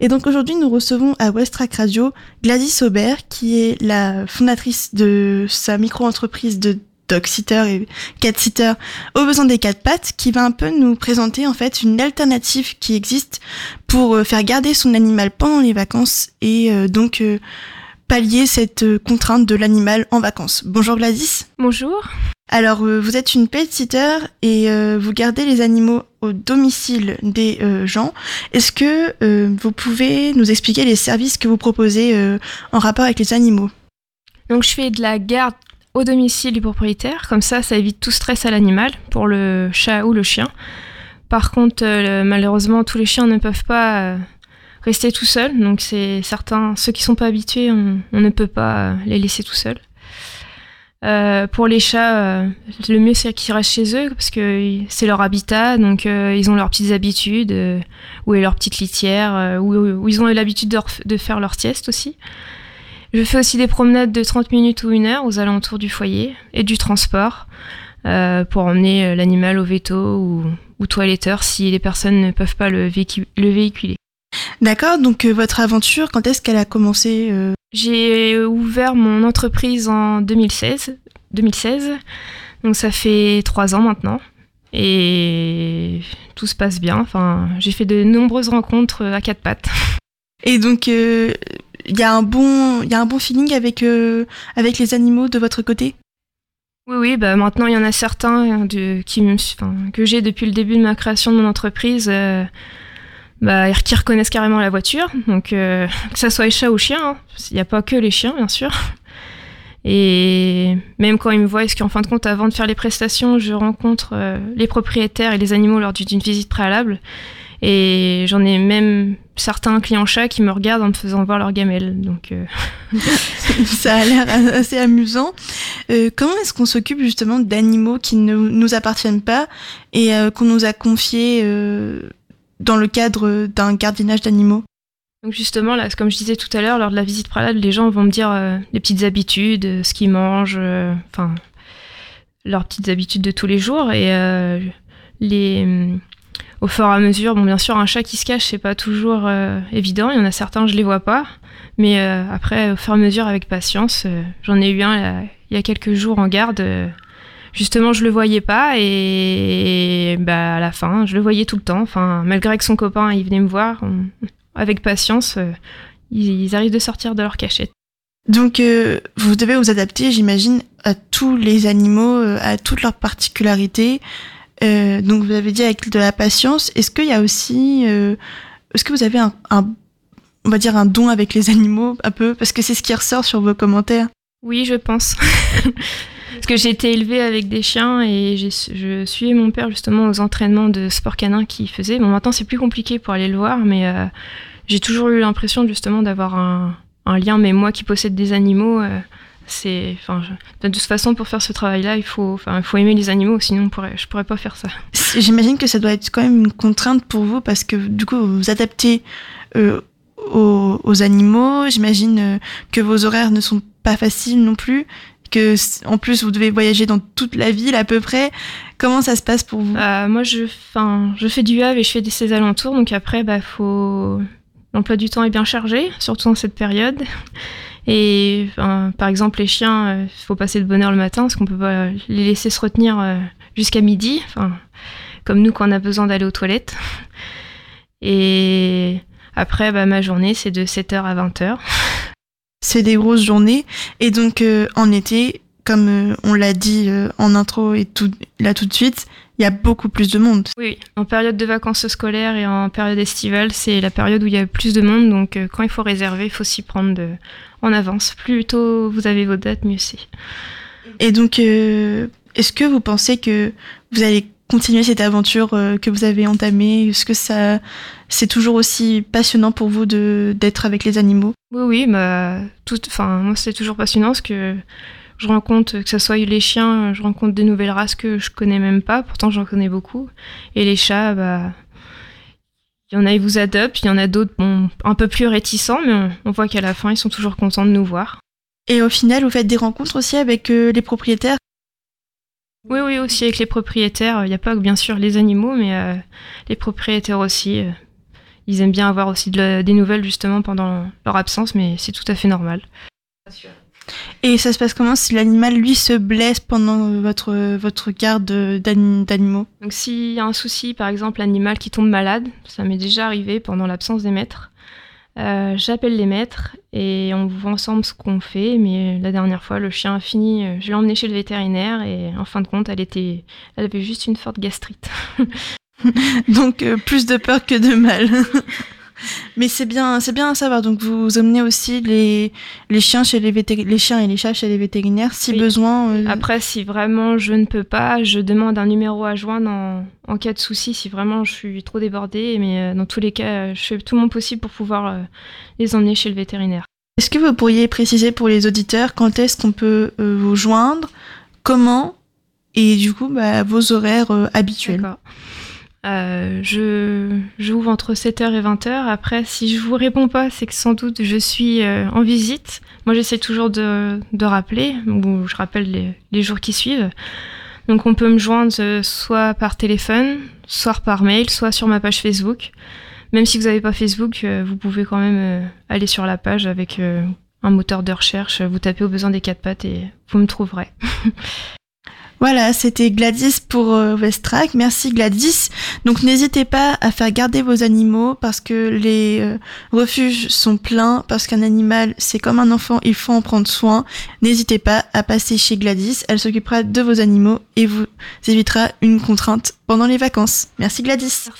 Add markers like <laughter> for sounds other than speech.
Et donc aujourd'hui, nous recevons à Westrack Radio Gladys Aubert, qui est la fondatrice de sa micro-entreprise de dog sitter et cat sitter aux besoins des quatre pattes, qui va un peu nous présenter en fait une alternative qui existe pour euh, faire garder son animal pendant les vacances et euh, donc euh, pallier cette contrainte de l'animal en vacances. Bonjour Gladys. Bonjour. Alors, vous êtes une pet sitter et vous gardez les animaux au domicile des gens. Est-ce que vous pouvez nous expliquer les services que vous proposez en rapport avec les animaux? Donc, je fais de la garde au domicile du propriétaire. Comme ça, ça évite tout stress à l'animal pour le chat ou le chien. Par contre, euh, malheureusement, tous les chiens ne peuvent pas euh, rester tout seuls. Donc, c'est certains, ceux qui sont pas habitués, on, ne peut pas euh, les laisser tout seuls. pour les chats, le mieux c'est qu'ils restent chez eux parce que c'est leur habitat, donc ils ont leurs petites habitudes, où est leur petite litière, où, ils ont l'habitude de, faire leur sieste aussi. Je fais aussi des promenades de 30 minutes ou une heure aux alentours du foyer et du transport euh, pour emmener euh, l'animal au veto ou, ou, toiletteur si les personnes ne peuvent pas le, véhiculer. D'accord, donc euh, votre aventure, quand est-ce qu'elle a commencé J'ai ouvert mon entreprise en 2016, 2016, donc ça fait trois ans maintenant. Et tout se passe bien. Enfin, j'ai fait de nombreuses rencontres à quatre pattes. <laughs> Et donc, il y a un bon, il y a un bon feeling avec euh, avec les animaux de votre côté? Oui, oui, bah maintenant il y en a certains de, qui que j'ai depuis le début de ma création de mon entreprise, euh, bah, qui reconnaissent carrément la voiture. Donc euh, que ça soit les chats ou chiens, hein. il n'y a pas que les chiens bien sûr. Et même quand ils me voient, est-ce qu'en fin de compte, avant de faire les prestations, je rencontre les propriétaires et les animaux lors d'une visite préalable. Et j'en ai même certains clients chats qui me regardent en me faisant voir leur gamelle. Donc, euh. <laughs> ça a l'air assez amusant. Euh, comment est-ce qu'on s'occupe justement d'animaux qui ne nous appartiennent pas et euh, qu'on nous a confiés dans le cadre d'un gardiennage d'animaux donc justement, là, comme je disais tout à l'heure, lors de la visite préalable, les gens vont me dire les petites habitudes, ce qu'ils mangent, enfin leurs petites habitudes de tous les jours et les au fur et à mesure, bon, bien sûr, un chat qui se cache, c'est pas toujours euh, évident. Il y en a certains, je les vois pas. Mais euh, après, au fur et à mesure, avec patience, euh, j'en ai eu un il y a quelques jours en garde. Justement, je le voyais pas et, bah, à la fin, je le voyais tout le temps. Enfin, malgré que son copain, il venait me voir, avec patience, ils, ils, arrivent de sortir de leur cachette. Donc, vous devez vous adapter, j'imagine, à tous les animaux, à toutes leurs particularités. Euh, donc vous avez dit avec de la patience. Est-ce qu'il y a aussi, euh, est-ce que vous avez un, on va dire un don avec les animaux un peu, parce que c'est ce qui ressort sur vos commentaires. Oui, je pense. <laughs> parce que j'ai été élevée avec des chiens et je suivais mon père justement aux entraînements de sport canin qu'il faisait. Bon, maintenant c'est plus compliqué pour aller le voir, mais euh, j'ai toujours eu l'impression justement d'avoir un, lien. Mais moi qui possède des animaux, c'est, enfin, de toute façon, pour faire ce travail-là, il faut, faut aimer les animaux, sinon je pourrais pas faire ça. J'imagine que ça doit être quand même une contrainte pour vous parce que du coup, vous vous adaptez euh, aux, animaux. J'imagine euh, que vos horaires ne sont pas faciles non plus. Que en plus vous devez voyager dans toute la ville à peu près. Comment ça se passe pour vous? Euh, Moi, je, je fais du Havre et je fais des alentours, donc après, bah, l'emploi du temps est bien chargé, surtout en cette période. Et par exemple, les chiens, il euh, faut passer de bonne heure le matin parce qu'on peut pas les laisser se retenir euh, jusqu'à midi, comme nous quand on a besoin d'aller aux toilettes. Et après, bah, ma journée, c'est de 7h à 20h. C'est des grosses journées. Et donc, euh, en été, comme on l'a dit en intro et tout, là tout de suite, il y a beaucoup plus de monde. Oui, en période de vacances scolaires et en période estivale, c'est la période où il y a plus de monde. Donc, quand il faut réserver, il faut s'y prendre de, en avance. Plus tôt vous avez vos dates, mieux c'est. Et donc, euh, est-ce que vous pensez que vous allez continuer cette aventure euh, que vous avez entamée? Est-ce que ça, c'est toujours aussi passionnant pour vous de d'être avec les animaux? Oui, oui, bah, tout, moi c'est toujours passionnant parce que je rencontre, que ce soit les chiens, je rencontre des nouvelles races que je connais même pas, pourtant j'en connais beaucoup. Et les chats, bah, il y en a, ils vous adoptent, il y en a d'autres, bon, un peu plus réticents, mais on, voit qu'à la fin, ils sont toujours contents de nous voir. Et au final, vous faites des rencontres aussi avec euh, les propriétaires? Oui, oui, aussi avec les propriétaires. Il n'y a pas que bien sûr les animaux, mais euh, les propriétaires aussi. ils aiment bien avoir aussi des nouvelles justement pendant leur absence, mais c'est tout à fait normal. Et ça se passe comment si l'animal, lui, se blesse pendant votre, votre garde d'animaux? Donc s'il y a un souci, par exemple, l'animal qui tombe malade, ça m'est déjà arrivé pendant l'absence des maîtres, euh, j'appelle les maîtres et on voit ensemble ce qu'on fait. Mais la dernière fois, le chien a fini, euh, je l'ai emmené chez le vétérinaire et en fin de compte, elle, était, elle avait juste une forte gastrite. <laughs> Donc euh, plus de peur que de mal. <laughs> Mais c'est bien, c'est bien à savoir. Donc vous emmenez aussi les, les chiens chez les les chiens et les chats chez les vétérinaires si besoin. Euh, Après, si vraiment je ne peux pas, je demande un numéro à joindre en, en cas de souci. Si vraiment je suis trop débordée, mais euh, dans tous les cas, je fais tout mon possible pour pouvoir euh, les emmener chez le vétérinaire. Est-ce que vous pourriez préciser pour les auditeurs quand est-ce qu'on peut vous joindre, comment et du coup bah, vos horaires habituels? Euh, je j'ouvre entre 7h et 20h. Après, si je vous réponds pas, c'est que sans doute je suis euh, en visite. Moi, j'essaie toujours de, de, rappeler, ou je rappelle les, les, jours qui suivent. Donc, on peut me joindre euh, soit par téléphone, soit par mail, soit sur ma page Facebook. Même si vous n'avez pas Facebook, euh, vous pouvez quand même aller sur la page avec un moteur de recherche. Vous tapez au besoin des quatre pattes et vous me trouverez. <laughs> Voilà, c'était Gladys pour euh, Westrack. Merci Gladys. Donc n'hésitez pas à faire garder vos animaux parce que les euh, refuges sont pleins, parce qu'un animal c'est comme un enfant, il faut en prendre soin. N'hésitez pas à passer chez Gladys, elle s'occupera de vos animaux et vous évitera une contrainte pendant les vacances. Merci Gladys.